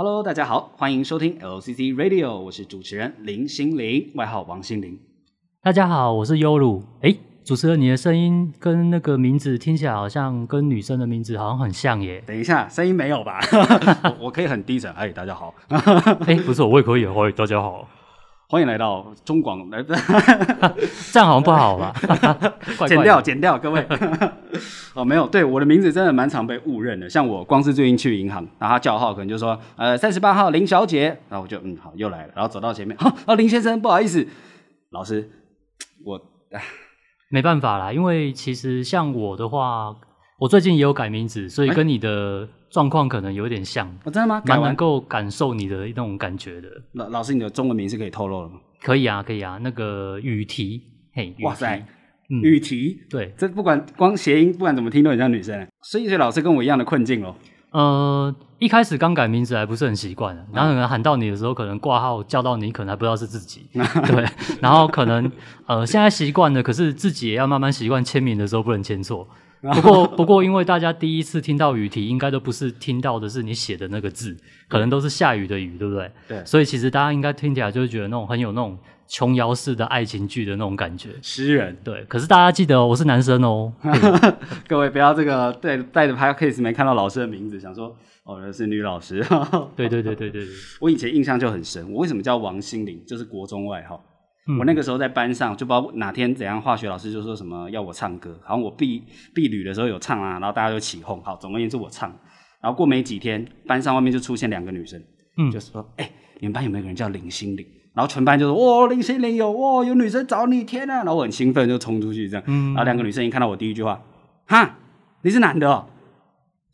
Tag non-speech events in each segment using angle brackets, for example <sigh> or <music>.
Hello，大家好，欢迎收听 LCC Radio，我是主持人林心凌，外号王心凌。大家好，我是优鲁。哎，主持人，你的声音跟那个名字听起来好像跟女生的名字好像很像耶。等一下，声音没有吧？<laughs> 我，我可以很低沉。哎，大家好。哎，不是，我也可以。<laughs> 欢迎大家好，欢迎来到中广。来，<laughs> 这样好像不好吧？<laughs> 剪掉，剪掉，各位。<laughs> 哦，没有，对，我的名字真的蛮常被误认的。像我光是最近去银行，然后他叫号，可能就说，呃，三十八号林小姐，然后我就嗯好，又来了，然后走到前面，好，啊林先生，不好意思，老师，我没办法啦，因为其实像我的话，我最近也有改名字，所以跟你的状况可能有点像。欸、真的吗？蛮能够感受你的那种感觉的。老老师，你的中文名是可以透露的吗？可以啊，可以啊，那个雨提，嘿，哇塞。嗯、雨提，对，这不管光谐音，不管怎么听都很像女生。所以，所以老师跟我一样的困境哦。呃，一开始刚改名字还不是很习惯，然后可能喊到你的时候，可能挂号叫到你，可能还不知道是自己。<laughs> 对，然后可能呃，现在习惯了，可是自己也要慢慢习惯签名的时候不能签错。不过，<laughs> 不过，因为大家第一次听到雨题，应该都不是听到的是你写的那个字，可能都是下雨的雨，对不对？对。所以其实大家应该听起来就会觉得那种很有那种。琼瑶式的爱情剧的那种感觉，诗人对。可是大家记得、喔，我是男生哦、喔。<laughs> 各位不要这个带带着 podcast 没看到老师的名字，想说哦，那是女老师。<laughs> 对对对对对，我以前印象就很深。我为什么叫王心凌？就是国中外号。嗯、我那个时候在班上，就不知道哪天怎样，化学老师就说什么要我唱歌，好像我毕毕旅的时候有唱啊，然后大家就起哄。好，总而言之我唱。然后过没几天，班上外面就出现两个女生，嗯，就是说，哎、欸，你们班有没有个人叫林心凌？然后全班就说：“哇，林心凌有哇，有女生找你，天呐！”然后我很兴奋，就冲出去这样。嗯、然后两个女生一看到我，第一句话：“哈，你是男的哦？”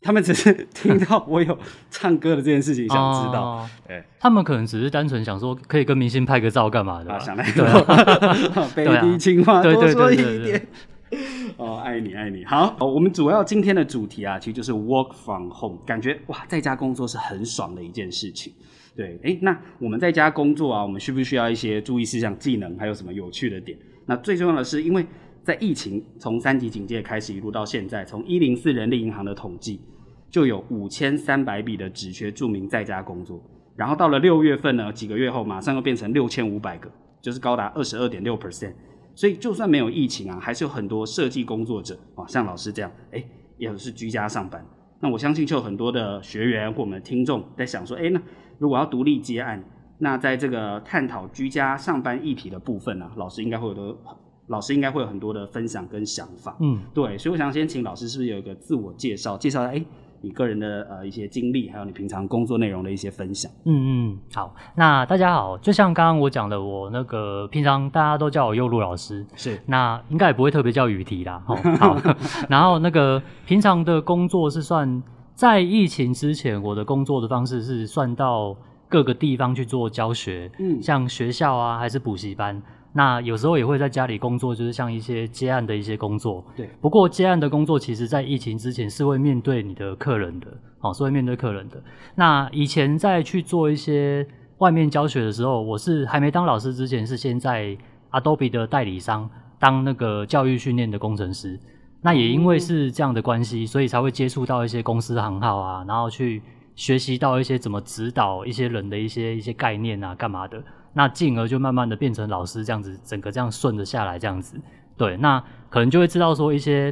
他们只是听到我有唱歌的这件事情，想知道。哦、<laughs> 对，他们可能只是单纯想说，可以跟明星拍个照干嘛的吧？啊、想来对、<laughs> 啊，北地青蛙多说一点。哦，爱你爱你。好，我们主要今天的主题啊，其实就是 work from home，感觉哇，在家工作是很爽的一件事情。对，诶，那我们在家工作啊，我们需不需要一些注意事项、技能，还有什么有趣的点？那最重要的是，因为在疫情从三级警戒开始一路到现在，从一零四人力银行的统计，就有五千三百笔的职缺注明在家工作，然后到了六月份呢，几个月后马上又变成六千五百个，就是高达二十二点六 percent。所以就算没有疫情啊，还是有很多设计工作者啊，像老师这样，诶，也是居家上班。那我相信就有很多的学员或我们的听众在想说，诶，那。如果要独立接案，那在这个探讨居家上班议题的部分呢、啊，老师应该会有的，老师应该会有很多的分享跟想法。嗯，对，所以我想先请老师是不是有一个自我介绍，介绍哎你个人的呃一些经历，还有你平常工作内容的一些分享。嗯嗯，好，那大家好，就像刚刚我讲的，我那个平常大家都叫我优路老师，是，那应该也不会特别叫雨提啦。好，<laughs> 然后那个平常的工作是算。在疫情之前，我的工作的方式是算到各个地方去做教学，嗯，像学校啊，还是补习班。那有时候也会在家里工作，就是像一些接案的一些工作。对。不过接案的工作，其实在疫情之前是会面对你的客人的，哦，是会面对客人的。那以前在去做一些外面教学的时候，我是还没当老师之前，是先在 Adobe 的代理商当那个教育训练的工程师。那也因为是这样的关系，所以才会接触到一些公司行号啊，然后去学习到一些怎么指导一些人的一些一些概念啊，干嘛的。那进而就慢慢的变成老师这样子，整个这样顺着下来这样子。对，那可能就会知道说一些。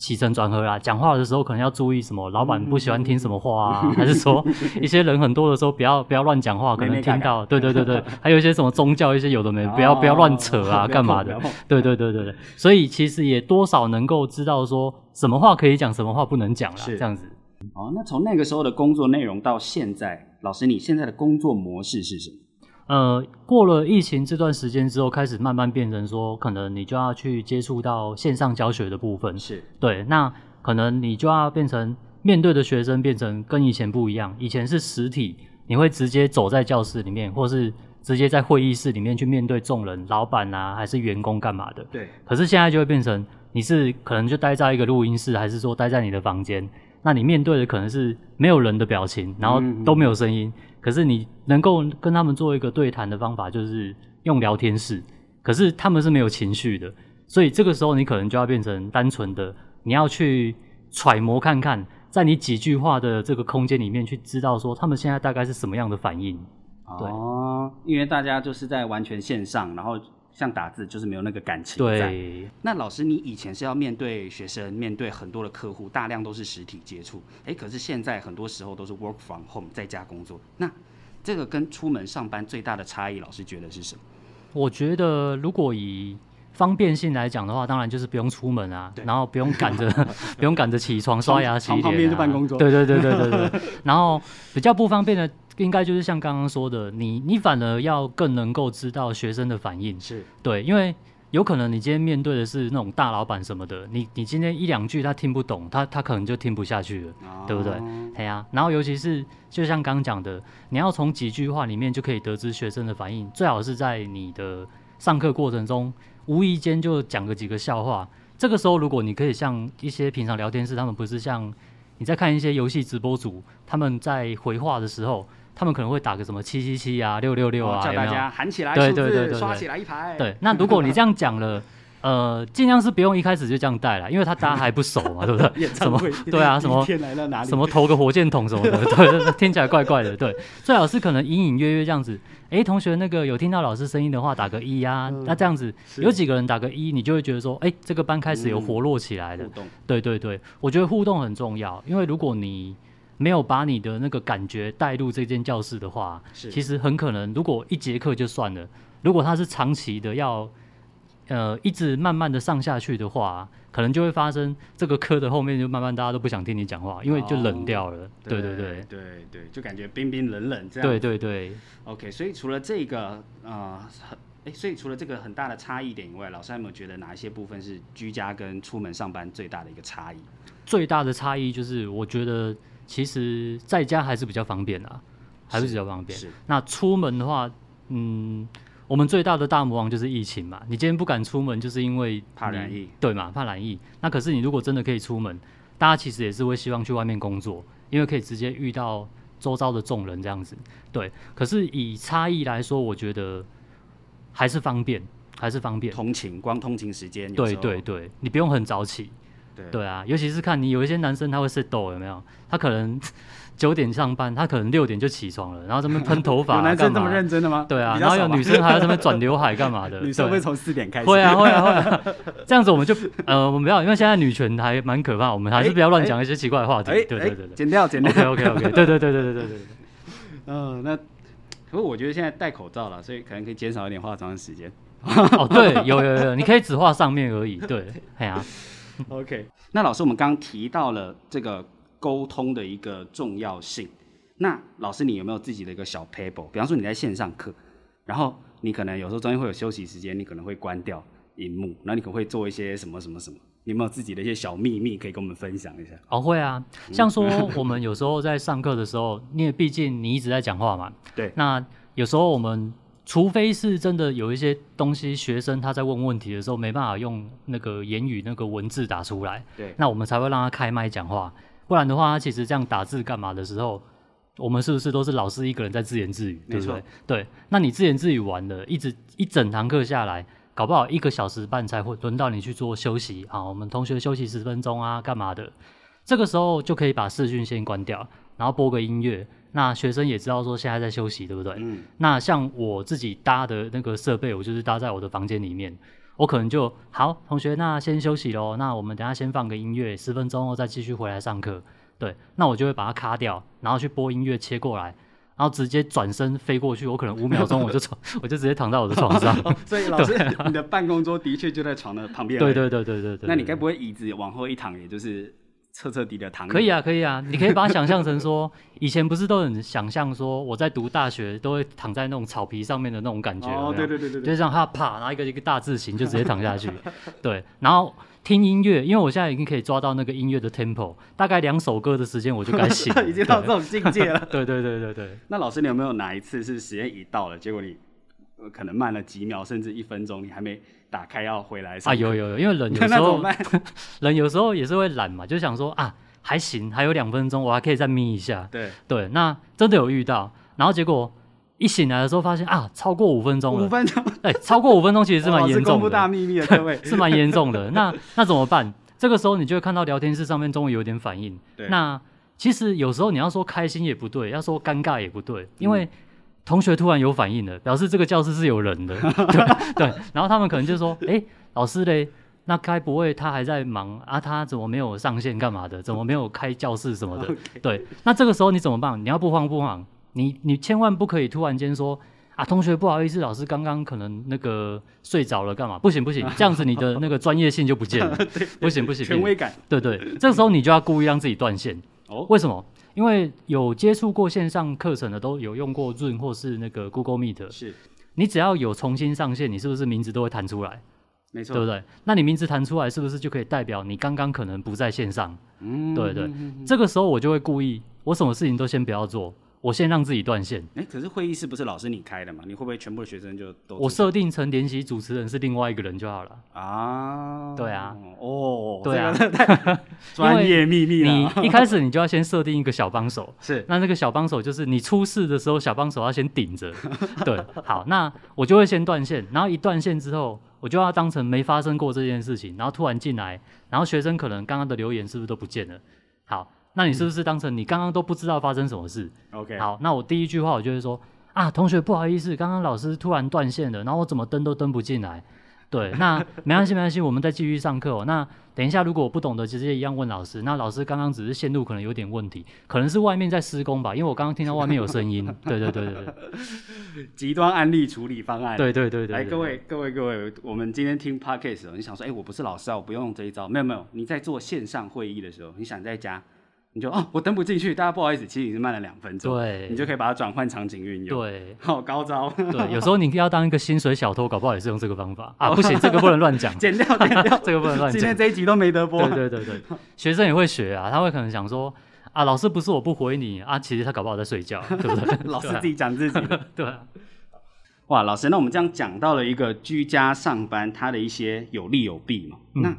起承转合啦，讲话的时候可能要注意什么？老板不喜欢听什么话啊？嗯、<laughs> 还是说一些人很多的时候不要不要乱讲话？可能听到，对对对对，还有一些什么宗教一些有的没，不要不要乱扯啊，干嘛的？对对对对对，所以其实也多少能够知道说什么话可以讲，什么话不能讲啦，这样子。哦，那从那个时候的工作内容到现在，老师你现在的工作模式是什么？呃，过了疫情这段时间之后，开始慢慢变成说，可能你就要去接触到线上教学的部分。是对，那可能你就要变成面对的学生变成跟以前不一样。以前是实体，你会直接走在教室里面，或是直接在会议室里面去面对众人，老板啊，还是员工干嘛的？对。可是现在就会变成，你是可能就待在一个录音室，还是说待在你的房间？那你面对的可能是没有人的表情，然后都没有声音。嗯嗯可是你能够跟他们做一个对谈的方法，就是用聊天室。可是他们是没有情绪的，所以这个时候你可能就要变成单纯的，你要去揣摩看看在你几句话的这个空间里面去知道说他们现在大概是什么样的反应。对，因为大家就是在完全线上，然后像打字就是没有那个感情在。对。那老师，你以前是要面对学生，面对很多的客户，大量都是实体接触。哎，可是现在很多时候都是 work from home，在家工作。那这个跟出门上班最大的差异，老师觉得是什么？我觉得如果以方便性来讲的话，当然就是不用出门啊，然后不用赶着 <laughs> 不用赶着起床刷牙洗脸、啊，旁边就办公桌。对对对对对对。<laughs> 然后比较不方便的。应该就是像刚刚说的，你你反而要更能够知道学生的反应，是对，因为有可能你今天面对的是那种大老板什么的，你你今天一两句他听不懂，他他可能就听不下去了，哦、对不对？对呀、啊。然后尤其是就像刚刚讲的，你要从几句话里面就可以得知学生的反应，最好是在你的上课过程中无意间就讲个几个笑话。这个时候，如果你可以像一些平常聊天室，他们不是像你在看一些游戏直播组，他们在回话的时候。他们可能会打个什么七七七啊，六六六啊，叫大家喊起来，对对对对，刷起来一排。对，那如果你 <laughs> 这样讲了，呃，尽量是不用一开始就这样带了，因为他大家还不熟嘛，<laughs> 对不对？什么？对啊，什么？什么投个火箭筒什么的，<laughs> 对，听起来怪怪的。对，最好是可能隐隐约约这样子。哎，同学，那个有听到老师声音的话，打个一啊。那这样子有几个人打个一，你就会觉得说，哎，这个班开始有活络起来了。对对对，我觉得互动很重要，因为如果你没有把你的那个感觉带入这间教室的话，其实很可能，如果一节课就算了，如果他是长期的要，呃，一直慢慢的上下去的话，可能就会发生这个课的后面就慢慢大家都不想听你讲话，因为就冷掉了。哦、对对对对对，就感觉冰冰冷冷这样。对对对。OK，所以除了这个啊，呃、哎，所以除了这个很大的差异点以外，老师有没有觉得哪一些部分是居家跟出门上班最大的一个差异？最大的差异就是我觉得。其实在家还是比较方便啊，还是比较方便。是。那出门的话，嗯，我们最大的大魔王就是疫情嘛。你今天不敢出门，就是因为怕染疫，对嘛？怕染疫。那可是你如果真的可以出门，大家其实也是会希望去外面工作，因为可以直接遇到周遭的众人这样子。对。可是以差异来说，我觉得还是方便，还是方便。通勤，光通勤时间。对对对，你不用很早起。对啊，尤其是看你有一些男生他会是抖有没有？他可能 <laughs> 九点上班，他可能六点就起床了，然后这边喷头发、<laughs> 有男生这么认真的吗？对啊，然后有女生还在这边转刘海干嘛的？<laughs> 女生会从四点开始？会啊会啊会啊！这样子我们就呃，我们不要，因为现在女权还蛮可怕，我们还是不要乱讲一些奇怪的话题。对对对对，剪掉剪掉。OK OK OK，对对对对对对对。嗯、那不过我觉得现在戴口罩了，所以可能可以减少一点化妆时间。哦，对，有有有，你可以只画上面而已。对，哎呀、啊。<laughs> OK，那老师，我们刚刚提到了这个沟通的一个重要性。那老师，你有没有自己的一个小 paper？比方说你在线上课，然后你可能有时候中间会有休息时间，你可能会关掉荧幕，然后你可能会做一些什么什么什么？你有没有自己的一些小秘密可以跟我们分享一下？<laughs> 哦，会啊，像说我们有时候在上课的时候，因为毕竟你一直在讲话嘛，对，那有时候我们。除非是真的有一些东西，学生他在问问题的时候没办法用那个言语那个文字打出来，对，那我们才会让他开麦讲话。不然的话，他其实这样打字干嘛的时候，我们是不是都是老师一个人在自言自语？对不对？对，那你自言自语完了，一直一整堂课下来，搞不好一个小时半才会轮到你去做休息。啊，我们同学休息十分钟啊，干嘛的？这个时候就可以把视讯先关掉，然后播个音乐。那学生也知道说现在在休息，对不对？嗯。那像我自己搭的那个设备，我就是搭在我的房间里面，我可能就好，同学，那先休息喽。那我们等下先放个音乐，十分钟后再继续回来上课。对。那我就会把它卡掉，然后去播音乐切过来，然后直接转身飞过去。我可能五秒钟 <laughs> 我就床，我就直接躺在我的床上。<laughs> 所以老师，啊、你的办公桌的确就在床的旁边。对对对对对对，对。那你该不会椅子往后一躺，也就是？彻彻底底的躺可以啊，可以啊，你可以把它想象成说，<laughs> 以前不是都很想象说，我在读大学都会躺在那种草皮上面的那种感觉，哦，对对对对，就是这样，他啪，然后一个一个大字形就直接躺下去，对，然后听音乐，因为我现在已经可以抓到那个音乐的 tempo，大概两首歌的时间我就该醒，<laughs> 已经到这种境界了，<laughs> 对。对对对对。那老师，你有没有哪一次是时间已到了，结果你可能慢了几秒，甚至一分钟，你还没？打开要回来啊，有有有，因为 <laughs> 人有时候 <laughs> 人有时候也是会懒嘛，就想说啊，还行，还有两分钟，我还可以再眯一下。对对，那真的有遇到，然后结果一醒来的时候发现啊，超过五分钟了。五分钟，哎，超过五分钟其实是蛮严重的。公布大秘密的各位，<laughs> 是蛮严重的。那那怎么办？这个时候你就会看到聊天室上面终于有点反应。对，那其实有时候你要说开心也不对，要说尴尬也不对，因为同学突然有反应了，表示这个教室是有人的。<laughs> 对对，然后他们可能就说：“哎，老师嘞，那该不会他还在忙啊？他怎么没有上线干嘛的？怎么没有开教室什么的？” <laughs> Okay. 对，那这个时候你怎么办？你要不慌不忙，你你千万不可以突然间说。啊，同学，不好意思，老师刚刚可能那个睡着了，干嘛？不行不行，<laughs> 这样子你的那个专业性就不见了。对，不行不行，权威感。对对，这个时候你就要故意让自己断线。哦，为什么？因为有接触过线上课程的，都有用过 Zoom 或是那个 Google Meet。是，你只要有重新上线，你是不是名字都会弹出来？没错，对不对？那你名字弹出来，是不是就可以代表你刚刚可能不在线上？嗯，对对，这个时候我就会故意，我什么事情都先不要做。我先让自己断线。哎、欸，可是会议室不是老师你开的嘛？你会不会全部的学生就都？我设定成联席主持人是另外一个人就好了。啊，对啊，哦，对啊，<laughs> 专业秘密。你 <laughs> 一开始你就要先设定一个小帮手，是，那那个小帮手就是你出事的时候，小帮手要先顶着。对，好，那我就会先断线，然后一断线之后，我就要当成没发生过这件事情，然后突然进来，然后学生可能刚刚的留言是不是都不见了？好。那你是不是当成你刚刚都不知道发生什么事？OK，好，那我第一句话我就会说啊，同学不好意思，刚刚老师突然断线了，然后我怎么登都登不进来。对，那 <laughs> 没关系没关系，我们再继续上课哦。那等一下如果我不懂的，直接一样问老师。那老师刚刚只是线路可能有点问题，可能是外面在施工吧，因为我刚刚听到外面有声音。对对对对对，<laughs> 极端案例处理方案。对对对对，来各位各位各位，我们今天听 Podcast，你想说，哎，我不是老师啊，我不用这一招。没有没有，你在做线上会议的时候，你想在家。你就哦，我登不进去，大家不好意思，其实已经慢了两分钟。对，你就可以把它转换场景运用。对，好高招。对，有时 <laughs> 候你要当一个薪水小偷，搞不好也是用这个方法啊。不行，这个不能乱讲，<laughs> 剪掉，剪掉，<laughs> 这个不能乱讲。今天这一集都没得播。对对对对，学生也会学啊，他会可能想说啊，老师不是我不回你啊，其实他搞不好在睡觉，对不对？老师自己讲自己的。对啊。哇，老师，那我们这样讲到了一个居家上班，它的一些有利有弊嘛？那。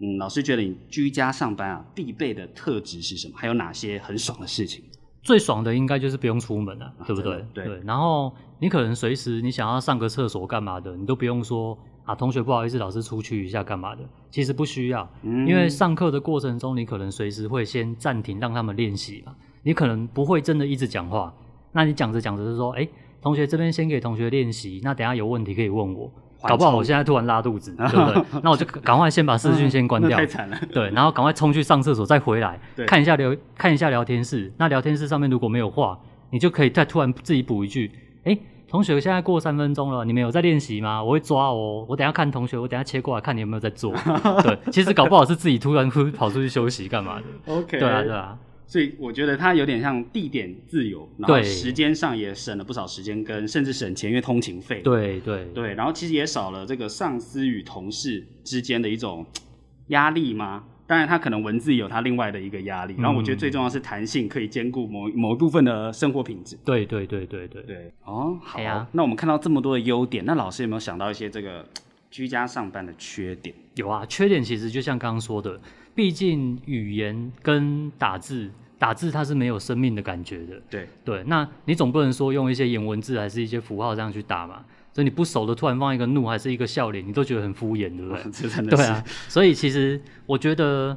嗯，老师觉得你居家上班啊，必备的特质是什么？还有哪些很爽的事情？最爽的应该就是不用出门了，啊对不对？对，对。然后你可能随时你想要上个厕所干嘛的，你都不用说啊，同学不好意思，老师出去一下干嘛的。其实不需要，嗯、因为上课的过程中，你可能随时会先暂停，让他们练习嘛。你可能不会真的一直讲话，那你讲着讲着就说，哎，同学这边先给同学练习，那等下有问题可以问我。搞不好我现在突然拉肚子，<laughs> 对不对？那我就赶快先把视讯先关掉，太惨了。<laughs> 对，然后赶快冲去上厕所，再回来 <laughs> 看一下聊看一下聊天室。那聊天室上面如果没有话，你就可以再突然自己补一句：哎，同学，现在过三分钟了，你们有在练习吗？我会抓哦，我等下看同学，我等下切过来看你有没有在做。对，其实搞不好是自己突然跑出去休息干嘛的。OK，对啊，对啊。所以我觉得它有点像地点自由，然后时间上也省了不少时间，跟甚至省钱，因为通勤费。对对对，然后其实也少了这个上司与同事之间的一种压力吗？当然，它可能文字有它另外的一个压力。然后我觉得最重要是弹性，可以兼顾某某一部分的生活品质。对对对对对对。哦，好呀。那我们看到这么多的优点，那老师有没有想到一些这个居家上班的缺点？有啊，缺点其实就像刚刚说的。毕竟语言跟打字，打字它是没有生命的感觉的。对对，那你总不能说用一些颜文字还是一些符号这样去打嘛？所以你不熟的突然放一个怒还是一个笑脸，你都觉得很敷衍，对不对？这 <laughs> 真的是。对啊，所以其实我觉得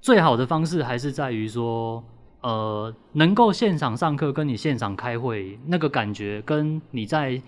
最好的方式还是在于说，呃，能够现场上课跟你现场开会那个感觉，跟你在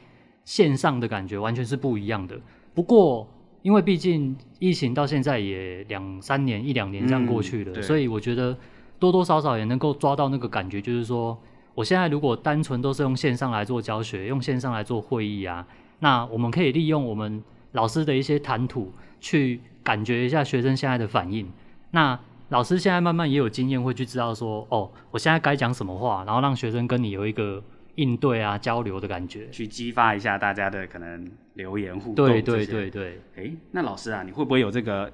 线上的感觉完全是不一样的。不过。因为毕竟疫情到现在也两三年一两年这样过去了，嗯，所以我觉得多多少少也能够抓到那个感觉，就是说，我现在如果单纯都是用线上来做教学，用线上来做会议啊，那我们可以利用我们老师的一些谈吐去感觉一下学生现在的反应。那老师现在慢慢也有经验，会去知道说，哦，我现在该讲什么话，然后让学生跟你有一个应对啊交流的感觉，去激发一下大家的可能。留言互动，对对对对。哎，那老师啊，你会不会有这个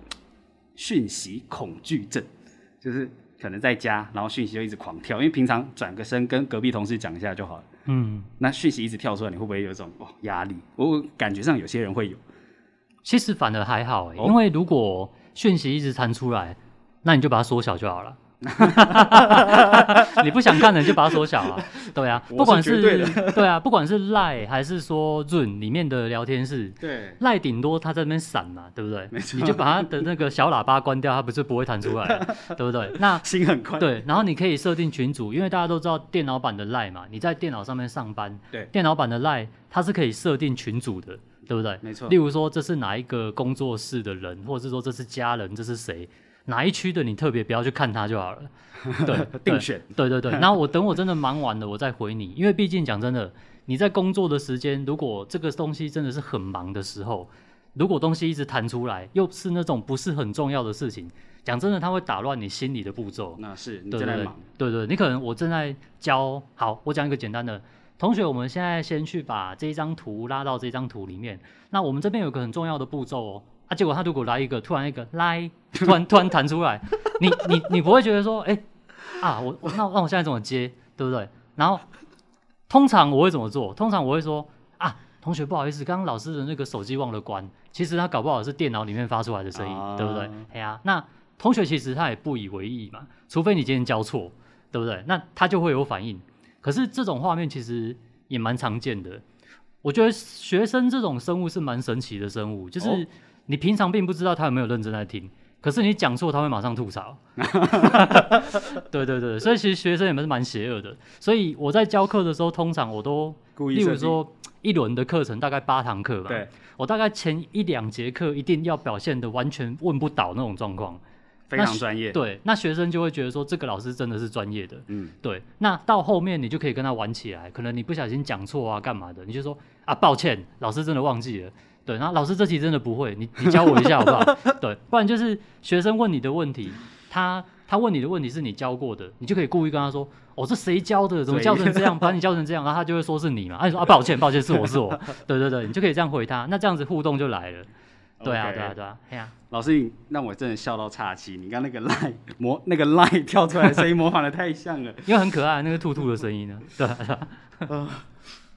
讯息恐惧症？就是可能在家，然后讯息就一直狂跳，因为平常转个身跟隔壁同事讲一下就好了。嗯，那讯息一直跳出来，你会不会有一种哦压力？我感觉上有些人会有。其实反而还好，欸，哦，因为如果讯息一直弹出来，那你就把它缩小就好了。<laughs> 你不想看的就把它缩小啊。<laughs> <laughs> 对啊，不管是，是对啊，不管是 Line 还是说 Zoom 里面的聊天室，对，Line 顶多它在那边闪嘛，对不对？没错，你就把它的那个小喇叭关掉，它不是不会弹出来，对不对？那心很快。对，然后你可以设定群组，因为大家都知道电脑版的 Line 嘛，你在电脑上面上班，对，电脑版的 Line 它是可以设定群组的，对不对？没错。例如说这是哪一个工作室的人，或者是说这是家人，这是谁？哪一区的你特别不要去看它就好了，<laughs> 对，定选，对对对。然后 <laughs> 我等我真的忙完了，我再回你，因为毕竟讲真的，你在工作的时间，如果这个东西真的是很忙的时候，如果东西一直弹出来，又是那种不是很重要的事情，讲真的，它会打乱你心里的步骤。那是你正在忙，对对，对，你可能我正在教，好，我讲一个简单的，同学，我们现在先去把这一张图拉到这张图里面，那我们这边有个很重要的步骤哦。啊！结果他如果来一个突然一个来，<laughs> 突然 <laughs> 突然弹出来，你你你不会觉得说，哎、欸、啊，我我那那我现在怎么接，对不对？然后通常我会怎么做？通常我会说啊，同学不好意思，刚刚老师的那个手机忘了关，其实他搞不好是电脑里面发出来的声音，啊、对不对？哎呀、啊，那同学其实他也不以为意嘛，除非你今天交错，对不对？那他就会有反应。可是这种画面其实也蛮常见的。我觉得学生这种生物是蛮神奇的生物，就是。哦你平常并不知道他有没有认真在听，可是你讲错，他会马上吐槽。<laughs> 对对对，所以其实学生也是蛮邪恶的。所以我在教课的时候，通常我都，例如说一轮的课程大概八堂课吧，对，我大概前一两节课一定要表现的完全问不倒那种状况，非常专业。对，那学生就会觉得说这个老师真的是专业的。嗯，对。那到后面你就可以跟他玩起来，可能你不小心讲错啊，干嘛的，你就说啊，抱歉，老师真的忘记了。对，然后老师这题真的不会，你你教我一下好不好？<laughs> 对，不然就是学生问你的问题，他他问你的问题是你教过的，你就可以故意跟他说，哦，这谁教的？怎么教成这样？<laughs> 把你教成这样，然后他就会说是你嘛，啊，你说啊，抱歉，抱歉，是我是我，<laughs> 对对对，你就可以这样回他，那这样子互动就来了。对啊，对啊，对啊，哎呀，老师，你让我真的笑到岔气，你刚那个 line 模那个 line 跳出来的声音模仿的太像了，因为很可爱，那个兔兔的声音呢，对啊。对啊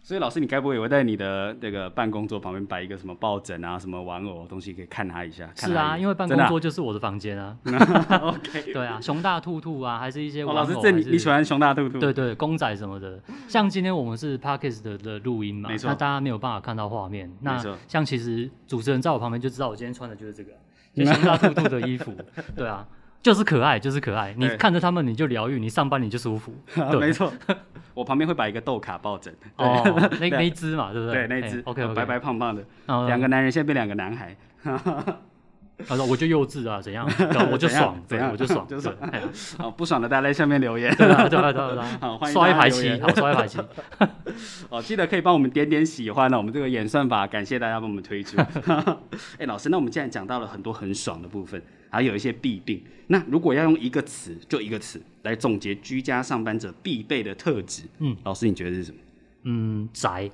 所以老师，你该不会也会在你的那个办公桌旁边摆一个什么抱枕啊、什么玩偶东西，可以看他一下？是啊，因为办公桌就是我的房间啊。<laughs> <laughs> OK。对啊，熊大兔兔啊，还是一些玩偶。哦、老师，这你你喜欢熊大兔兔？对，对对，公仔什么的。像今天我们是 Podcast 的的录音嘛，那大家没有办法看到画面。那像其实主持人在我旁边就知道，我今天穿的就是这个，就熊大兔兔的衣服。<laughs> 对啊。就是可爱，就是可爱。你看着他们，你就疗愈；你上班，你就舒服。<laughs> 对，没错。<laughs> 我旁边会摆一个豆卡抱枕。哦，那 <laughs> 那只嘛，对不对？对，那只。OK，白白胖胖的，两个男人现在变两个男孩。他说：“我就幼稚啊，怎样？<laughs> 我就爽，怎样？我就爽，<laughs> 就爽。好，不爽的大家在下面留言。对啊，对啊，对啊。<laughs> 好，欢迎刷一排七，好，刷一排七。哦，记得可以帮我们点点喜欢呢。我们这个演算法，感谢大家帮我们推出。哎，老师，那我们既然讲到了很多很爽的部分。”还有一些弊病。那如果要用一个词，就一个词来总结居家上班者必备的特质，嗯，老师你觉得是什么？嗯，宅，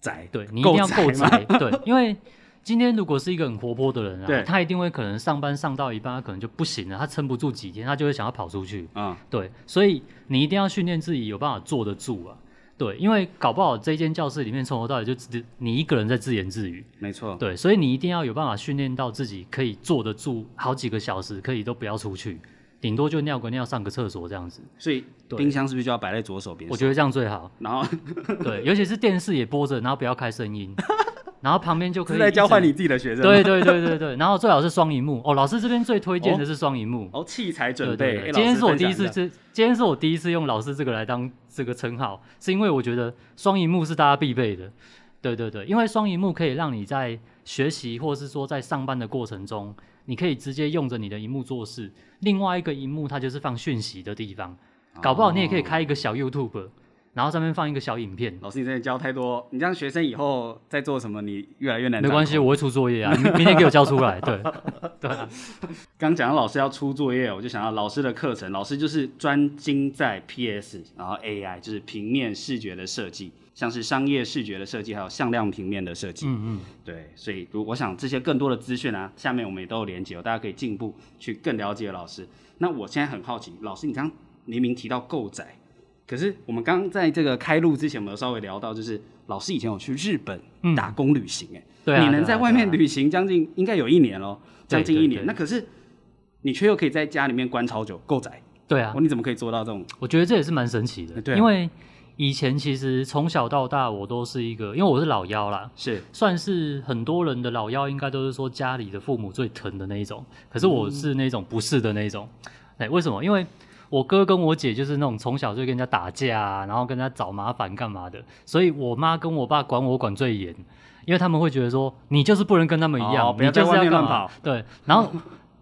宅，对，你一定要够宅，对，因为今天如果是一个很活泼的人啊，对他一定会可能上班上到一半，他可能就不行了，他撑不住几天，他就会想要跑出去啊，嗯、对，所以你一定要训练自己有办法坐得住啊。对，因为搞不好这间教室里面从头到尾就只你一个人在自言自语。没错。对，所以你一定要有办法训练到自己可以坐得住好几个小时，可以都不要出去，顶多就尿个尿、上个厕所这样子。所以冰箱是不是就要摆在左手边？我觉得这样最好。然后，对，尤其是电视也播着，然后不要开声音。<laughs> 然后旁边就可以。是在交换你自己的学生。对对对对对，然后最好是双荧幕哦。老师这边最推荐的是双荧幕哦。器材准备。对对对，今天是我第一次，这今天是我第一次用老师这个来当这个称号，是因为我觉得双荧幕是大家必备的。对对对，因为双荧幕可以让你在学习或是说在上班的过程中，你可以直接用着你的荧幕做事。另外一个荧幕它就是放讯息的地方，搞不好你也可以开一个小 YouTube。然后上面放一个小影片。老师，你真的教太多，你这样学生以后在做什么，你越来越难。没关系，我会出作业啊，<laughs> 明天给我交出来。<laughs> 对，<laughs> 对。刚讲到老师要出作业，我就想到老师的课程，老师就是专精在 PS，然后 AI 就是平面视觉的设计，像是商业视觉的设计，还有向量平面的设计。嗯嗯。对，所以如我想这些更多的资讯啊，下面我们也都有连结，大家可以进一步去更了解老师。那我现在很好奇，老师，你刚刚明明提到够宅。可是我们刚刚在这个开录之前，我们有稍微聊到，就是老师以前有去日本打工旅行，哎、嗯，对、啊，你能在外面旅行将近应该有一年咯，将近一年。那可是你却又可以在家里面关超久，够宅。对啊，你怎么可以做到这种？我觉得这也是蛮神奇的，对啊，因为以前其实从小到大我都是一个，因为我是老幺啦，是。算是很多人的老幺，应该都是说家里的父母最疼的那一种，可是我是那种不是的那一种，哎，为什么？因为我哥跟我姐就是那种从小就跟人家打架啊，然后跟人家找麻烦干嘛的，所以我妈跟我爸管我管最严，因为他们会觉得说你就是不能跟他们一样，哦、你就是要干嘛？对，然后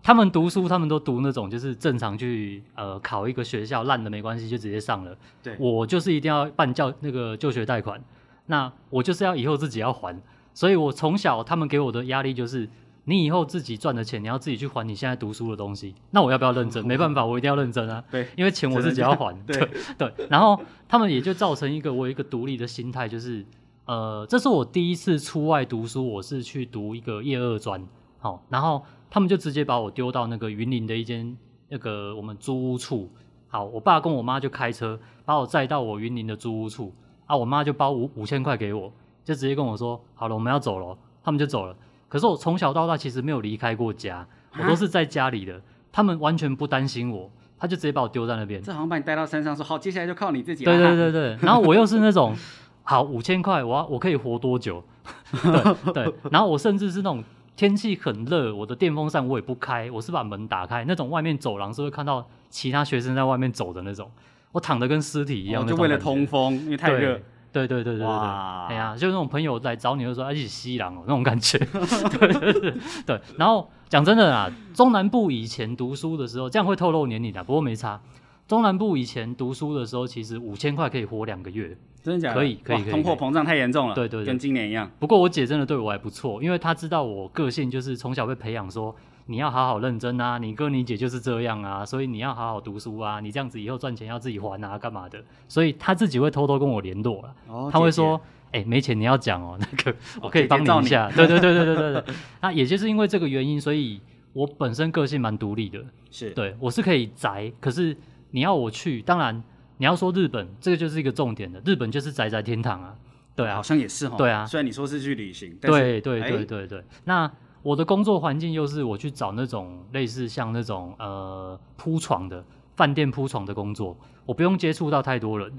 他们读书，他们都读那种就是正常去呃考一个学校烂的没关系就直接上了，对，我就是一定要办教那个就学贷款，那我就是要以后自己要还，所以我从小他们给我的压力就是。你以后自己赚的钱，你要自己去还你现在读书的东西。那我要不要认真？没办法，我一定要认真啊。对，因为钱我自己要还。对对。然后他们也就造成一个我有一个独立的心态，就是呃，这是我第一次出外读书，我是去读一个业二专。好，然后他们就直接把我丢到那个云林的一间那个我们租屋处。好，我爸跟我妈就开车把我载到我云林的租屋处。啊，我妈就包五五千块给我，就直接跟我说：“好了，我们要走了。”他们就走了。可是我从小到大其实没有离开过家，我都是在家里的，他们完全不担心我，他就直接把我丢在那边。这好像把你带到山上说好，接下来就靠你自己。对对对对，<laughs> 然后我又是那种，好五千块，我要我可以活多久？<laughs> 对对，然后我甚至是那种天气很热，我的电风扇我也不开，我是把门打开，那种外面走廊是会看到其他学生在外面走的那种，我躺的跟尸体一样，就为了通风，因为太热。对对对对对对，哎呀，就那种朋友来找你的时候，一起吸狼哦，那种感觉。<laughs> 对对对对，然后讲真的啊，中南部以前读书的时候，这样会透露年龄的，不过没差。中南部以前读书的时候，其实五千块可以活两个月，真的假的？可以可以可以。通货膨胀太严重了，对对对，跟今年一样。不过我姐真的对我还不错，因为她知道我个性就是从小被培养说。你要好好认真啊！你哥你姐就是这样啊，所以你要好好读书啊！你这样子以后赚钱要自己还啊，干嘛的？所以他自己会偷偷跟我联络了。哦，他会说：“哎、欸，没钱你要讲哦，<laughs> 那个我可以帮你一下。姐姐”对对对对对对对。那也就是因为这个原因，所以我本身个性蛮独立的。是对，我是可以宅，可是你要我去，当然你要说日本，这个就是一个重点的。日本就是宅宅天堂啊。对啊，好像也是哈。对啊，虽然你说是去旅行，对对对对对对。那我的工作环境又是我去找那种类似像那种呃铺床的饭店铺床的工作，我不用接触到太多人。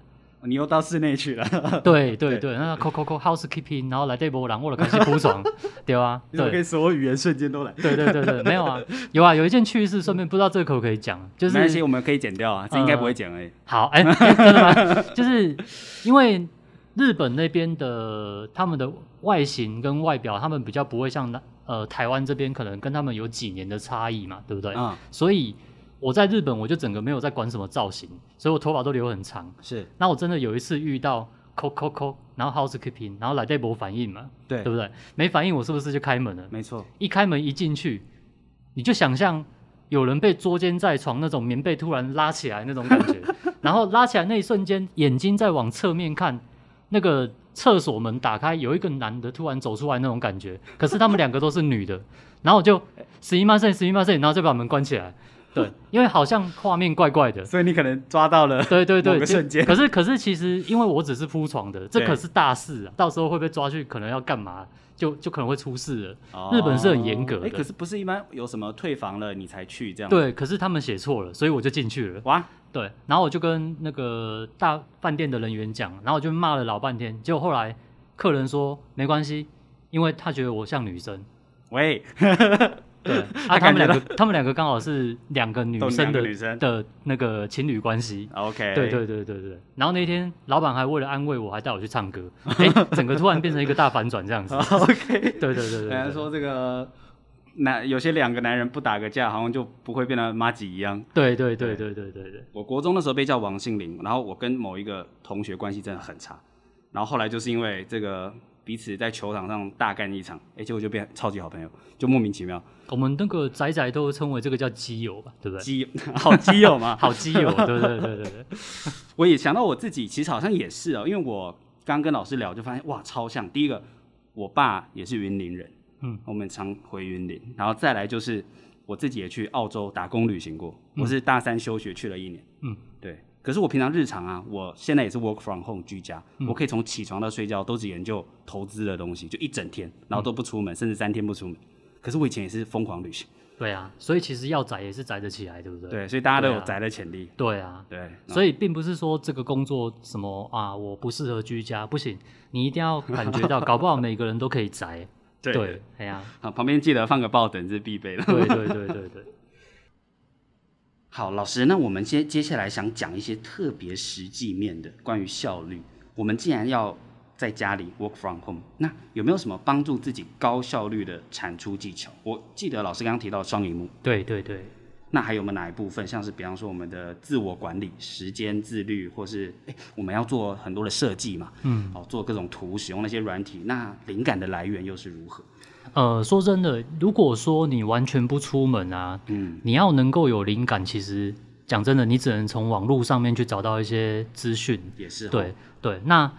你又到室内去了？对对 <laughs> 对，那扣扣扣 housekeeping，然后来这波然后了开始铺床，<laughs> 对啊，对，可以所有语言瞬间都来。对对对对，没有啊，<laughs> 有啊，有一件趣事，顺便不知道这个可不可以讲，就是那些，我们可以剪掉啊，这应该不会剪而已。好，哎，真的吗？就是因为日本那边的他们的外形跟外表，他们比较不会像那。呃，台湾这边可能跟他们有几年的差异嘛，对不对？嗯。所以我在日本，我就整个没有在管什么造型，所以我头发都留很长。是。那我真的有一次遇到扣扣扣，然后 housekeeping，然后来这波反应嘛，对，对不对？没反应，我是不是就开门了？没错。一开门一进去，你就想象有人被捉奸在床那种棉被突然拉起来那种感觉，<laughs> 然后拉起来那一瞬间，眼睛在往侧面看，那个。厕所门打开，有一个男的突然走出来那种感觉，可是他们两个都是女的，然后我就十一八岁，十一八岁，然后就把门关起来。<laughs> 对，因为好像画面怪怪的，所以你可能抓到了。对对对，瞬间。可是可是其实因为我只是铺床的，这可是大事啊，到时候会被抓去，可能要干嘛，就就可能会出事了。哦、日本是很严格的。哎、欸，可是不是一般有什么退房了你才去这样？对，可是他们写错了，所以我就进去了。哇，对，然后我就跟那个大饭店的人员讲，然后我就骂了老半天，结果后来。客人说没关系，因为他觉得我像女生。喂，<laughs> 对，啊，他们两个，他们两个刚好是两个女生的女生的那个情侣关系。OK，对对对对对。然后那天老板还为了安慰我，还带我去唱歌。哎，整个突然变成一个大反转这样子。<laughs> OK，对对对对。人家说这个男有些两个男人不打个架，好像就不会变得妈吉一样。对对对对对对对。我国中的时候被叫王心凌，然后我跟某一个同学关系真的很差。然后后来就是因为这个彼此在球场上大干一场，哎，结果就变超级好朋友，就莫名其妙。我们那个仔仔都称为这个叫基友吧，对不对？基友 <laughs> 好基友嘛？<laughs> 好基友，对对对对对。<laughs> 我也想到我自己，其实好像也是哦，因为我刚跟老师聊，就发现哇，超像。第一个，我爸也是云林人，嗯，我们常回云林。然后再来就是我自己也去澳洲打工旅行过，嗯、我是大三休学去了一年，嗯，对。可是我平常日常啊，我现在也是 work from home 居家，嗯、我可以从起床到睡觉都只研究投资的东西，就一整天，然后都不出门，嗯、甚至三天不出门。可是我以前也是疯狂旅行，对啊，所以其实要宅也是宅得起来，对不对？对，所以大家都有宅的潜力。对啊，对，所以并不是说这个工作什么啊，我不适合居家，不行，你一定要感觉到，搞不好每个人都可以宅。<laughs> 对，哎呀，好，旁边记得放个抱枕是必备的。对对对对对。好，老师，那我们接接下来想讲一些特别实际面的关于效率。我们既然要在家里 work from home，那有没有什么帮助自己高效率的产出技巧？我记得老师刚刚提到双荧幕。对对对。那还有没有哪一部分，像是比方说我们的自我管理、时间自律，或是哎，我们要做很多的设计嘛？嗯。哦，做各种图，使用那些软体，那灵感的来源又是如何？呃，说真的，如果说你完全不出门啊，嗯，你要能够有灵感，其实讲真的，你只能从网络上面去找到一些资讯。也是。对对，那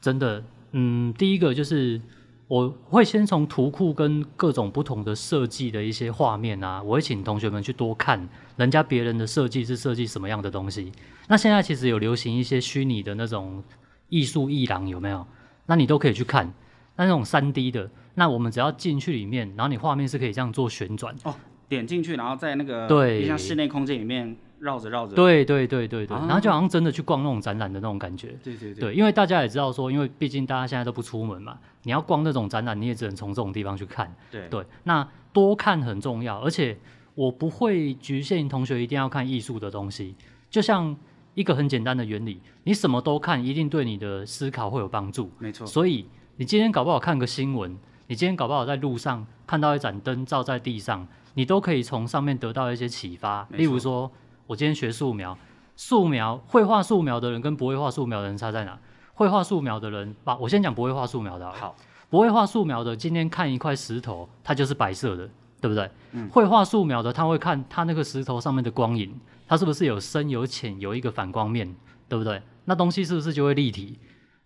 真的，嗯，第一个就是我会先从图库跟各种不同的设计的一些画面啊，我会请同学们去多看人家别人的设计是设计什么样的东西。那现在其实有流行一些虚拟的那种艺术艺廊，有没有？那你都可以去看。那那种三 D 的。那我们只要进去里面，然后你画面是可以这样做旋转。哦，点进去，然后在那个对，像室内空间里面绕着绕着，对对对对对，啊、然后就好像真的去逛那种展览的那种感觉，对对对，对，因为大家也知道说，因为毕竟大家现在都不出门嘛，你要逛那种展览，你也只能从这种地方去看，对。对，那多看很重要，而且我不会局限同学一定要看艺术的东西，就像一个很简单的原理，你什么都看，一定对你的思考会有帮助，没错，所以你今天搞不好看个新闻。你今天搞不好在路上看到一盏灯照在地上，你都可以从上面得到一些启发。例如说，我今天学素描，素描会画素描的人跟不会画素描的人差在哪？会画素描的人，把我先讲不会画素描的好，好，不会画素描的今天看一块石头，它就是白色的，对不对？嗯。会画素描的他会看它那个石头上面的光影，它是不是有深有浅，有一个反光面，对不对？那东西是不是就会立体？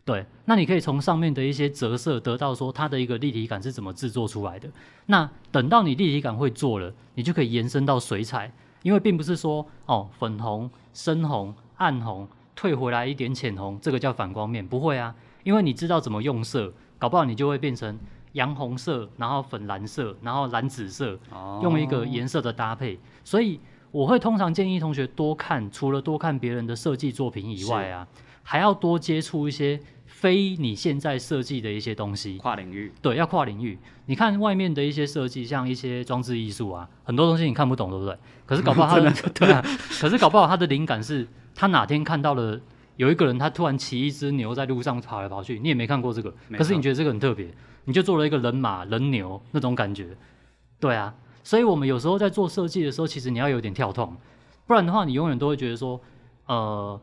对，那你可以从上面的一些折射得到说它的一个立体感是怎么制作出来的。那等到你立体感会做了，你就可以延伸到水彩，因为并不是说哦粉红、深红、暗红退回来一点浅红，这个叫反光面，不会啊，因为你知道怎么用色，搞不好你就会变成洋红色，然后粉蓝色，然后蓝紫色，用一个颜色的搭配。所以我会通常建议同学多看，除了多看别人的设计作品以外啊，还要多接触一些。非你现在设计的一些东西，跨领域，对，要跨领域。你看外面的一些设计，像一些装置艺术啊，很多东西你看不懂，对不对？可是搞不好他的，<laughs> <laughs> 对啊，可是搞不好他的灵感是，他哪天看到了有一个人，他突然骑一只牛在路上跑来跑去，你也没看过这个，可是你觉得这个很特别，你就做了一个人马、人牛那种感觉，对啊。所以我们有时候在做设计的时候，其实你要有点跳痛，不然的话，你永远都会觉得说，呃，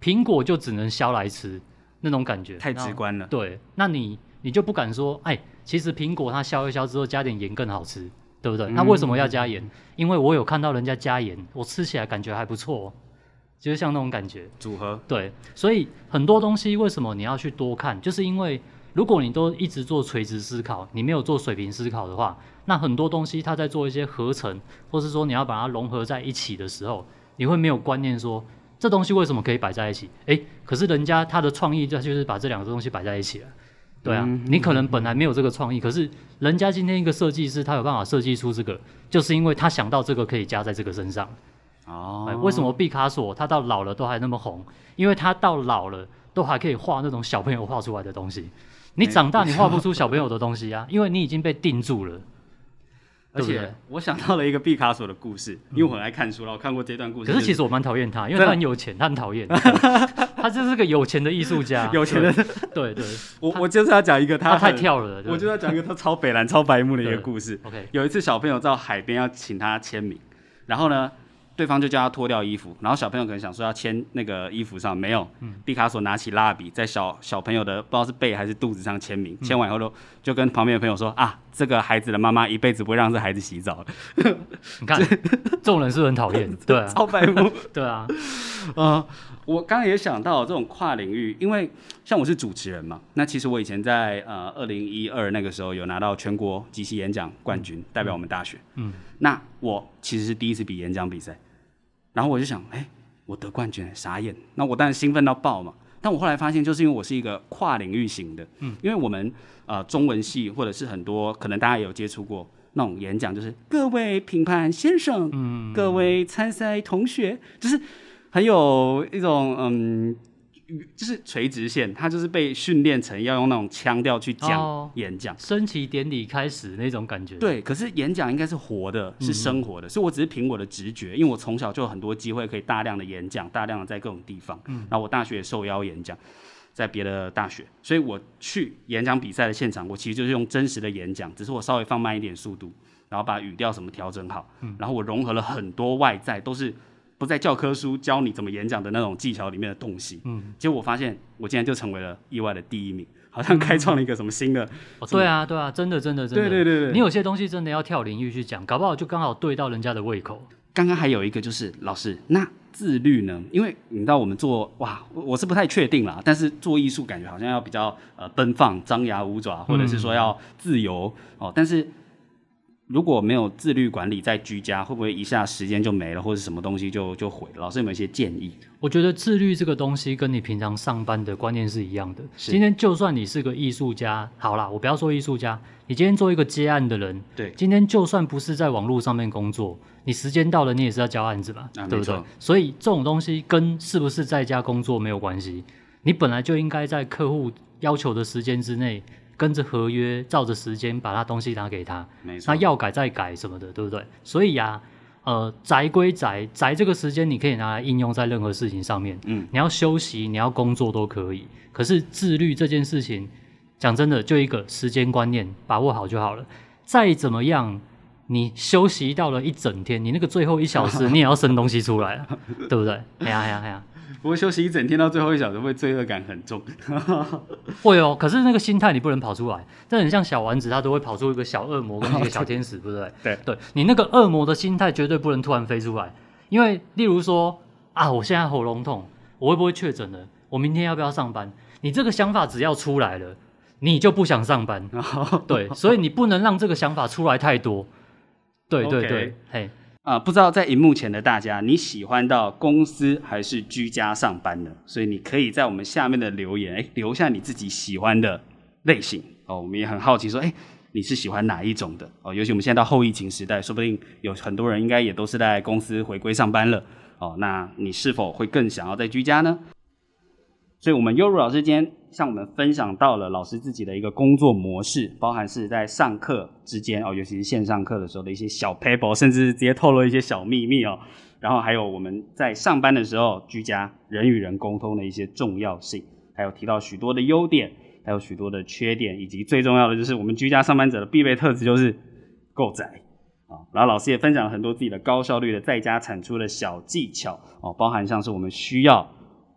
苹果就只能削来吃。那种感觉太直观了。对，那你你就不敢说，哎，其实苹果它削一削之后加点盐更好吃，对不对？那、嗯、为什么要加盐？因为我有看到人家加盐，我吃起来感觉还不错，就是像那种感觉组合。对，所以很多东西为什么你要去多看？就是因为如果你都一直做垂直思考，你没有做水平思考的话，那很多东西它在做一些合成，或是说你要把它融合在一起的时候，你会没有观念说。这东西为什么可以摆在一起？诶，可是人家他的创意，就就是把这两个东西摆在一起了。对啊，嗯、你可能本来没有这个创意，可是人家今天一个设计师，他有办法设计出这个，就是因为他想到这个可以加在这个身上。哦，为什么毕卡索他到老了都还那么红？因为他到老了都还可以画那种小朋友画出来的东西。你长大你画不出小朋友的东西啊，因为你已经被定住了。而且我想到了一个毕卡索的故事，因为我很爱看书了，我看过这段故事。可是其实我蛮讨厌他，因为他很有钱，他很讨厌。<laughs> 他就是个有钱的艺术家，有钱的。对对，我我就是要讲一个他太跳了，我就要讲一个 <laughs> 他超北蓝、超白目的一个故事。OK，有一次小朋友到海边要请他签名，然后呢，对方就叫他脱掉衣服，然后小朋友可能想说要签那个衣服上，没有。毕卡索拿起蜡笔在小小朋友的不知道是背还是肚子上签名，签完以后都就跟旁边的朋友说啊。这个孩子的妈妈一辈子不会让这孩子洗澡了。<laughs> 你看，这种人是不是很讨厌？<laughs> 对啊，超白目。对啊，<laughs> 呃，我刚刚也想到这种跨领域，因为像我是主持人嘛，那其实我以前在呃二零一二那个时候有拿到全国即席演讲冠军，代表我们大学。嗯，那我其实是第一次比演讲比赛，然后我就想，哎，我得冠军，傻眼。那我当然兴奋到爆嘛。但我后来发现，就是因为我是一个跨领域型的，嗯，因为我们呃中文系或者是很多可能大家也有接触过那种演讲，就是各位评判先生，嗯，各位参赛同学，就是很有一种嗯。就是垂直线，他就是被训练成要用那种腔调去讲演讲，升旗典礼开始那种感觉。对，可是演讲应该是活的，是生活的，嗯、所以我只是凭我的直觉，因为我从小就有很多机会可以大量的演讲，大量的在各种地方。嗯，然后我大学也受邀演讲，在别的大学，所以我去演讲比赛的现场，我其实就是用真实的演讲，只是我稍微放慢一点速度，然后把语调什么调整好，嗯，然后我融合了很多外在，都是。不在教科书教你怎么演讲的那种技巧里面的东西，嗯，结果我发现我竟然就成为了意外的第一名，好像开创了一个什么新的。对啊，对啊，真的，真的，真的，对对对对，你有些东西真的要跳领域去讲，搞不好就刚好对到人家的胃口。刚刚还有一个就是老师，那自律呢？因为你知道我们做哇，我是不太确定啦，但是做艺术感觉好像要比较呃奔放、张牙舞爪，或者是说要自由、嗯、哦，但是。如果没有自律管理，在居家会不会一下时间就没了，或者什么东西就就毁了？老师有没有一些建议？我觉得自律这个东西跟你平常上班的观念是一样的。今天就算你是个艺术家，好啦，我不要说艺术家，你今天做一个接案的人，对，今天就算不是在网络上面工作，你时间到了，你也是要交案子吧？啊、对不对？所以这种东西跟是不是在家工作没有关系，你本来就应该在客户要求的时间之内。跟着合约，照着时间把他东西拿给他，没错，他要改再改什么的，对不对？所以呀、啊，呃，宅归宅，宅这个时间你可以拿来应用在任何事情上面。嗯，你要休息，你要工作都可以。可是自律这件事情，讲真的，就一个时间观念，把握好就好了。再怎么样，你休息到了一整天，你那个最后一小时，<laughs> 你也要生东西出来对不对？哎呀哎呀哎呀！<laughs> 不过休息一整天到最后一小时，会罪恶感很重。<laughs> 会哦，可是那个心态你不能跑出来。这很像小丸子，他都会跑出一个小恶魔跟一个小天使，对不对？<laughs> 对对，你那个恶魔的心态绝对不能突然飞出来，因为例如说啊，我现在喉咙痛，我会不会确诊呢？我明天要不要上班？你这个想法只要出来了，你就不想上班。对，所以你不能让这个想法出来太多。对对对嘿。啊，不知道在荧幕前的大家，你喜欢到公司还是居家上班呢？所以你可以在我们下面的留言，哎，留下你自己喜欢的类型哦。我们也很好奇说，哎，你是喜欢哪一种的哦？尤其我们现在到后疫情时代，说不定有很多人应该也都是在公司回归上班了哦。那你是否会更想要在居家呢？所以，我们优如老师今天向我们分享到了老师自己的一个工作模式，包含是在上课之间哦，尤其是线上课的时候的一些小 paper，，甚至直接透露一些小秘密哦。然后还有我们在上班的时候，居家人与人沟通的一些重要性，还有提到许多的优点，还有许多的缺点，以及最重要的就是我们居家上班者的必备特质就是够宅啊。然后老师也分享了很多自己的高效率的在家产出的小技巧哦，包含像是我们需要。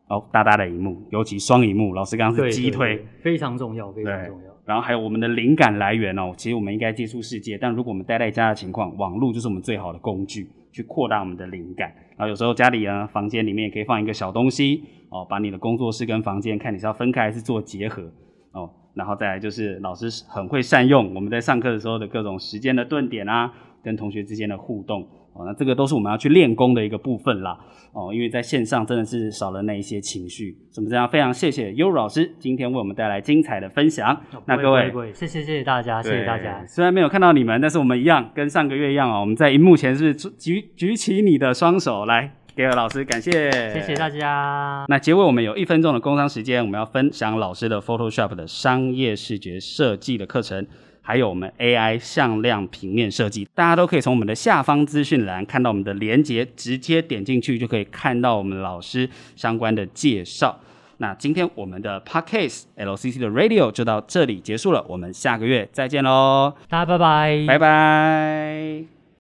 哦，大大的荧幕，尤其双荧幕。老师刚刚是击推，非常重要，非常重要。然后还有我们的灵感来源哦，其实我们应该接触世界，但如果我们待在家的情况，网络就是我们最好的工具，去扩大我们的灵感。然后有时候家里啊，房间里面也可以放一个小东西哦，把你的工作室跟房间看你是要分开还是做结合哦。然后再来就是老师很会善用我们在上课的时候的各种时间的顿点啊，跟同学之间的互动。哦，那这个都是我们要去练功的一个部分啦。哦，因为在线上真的是少了那一些情绪。怎么这样？非常谢谢优老师今天为我们带来精彩的分享。哦、那各位，谢谢谢谢大家，谢谢大家。虽然没有看到你们，但是我们一样跟上个月一样哦。我们在荧幕前是举举起你的双手来给老师感谢，谢谢大家。那结尾我们有一分钟的工商时间，我们要分享老师的 Photoshop 的商业视觉设计的课程。还有我们 AI 向量平面设计，大家都可以从我们的下方资讯栏看到我们的连接，直接点进去就可以看到我们老师相关的介绍。那今天我们的 Podcast LCC 的 Radio 就到这里结束了，我们下个月再见喽，大家拜拜，拜拜。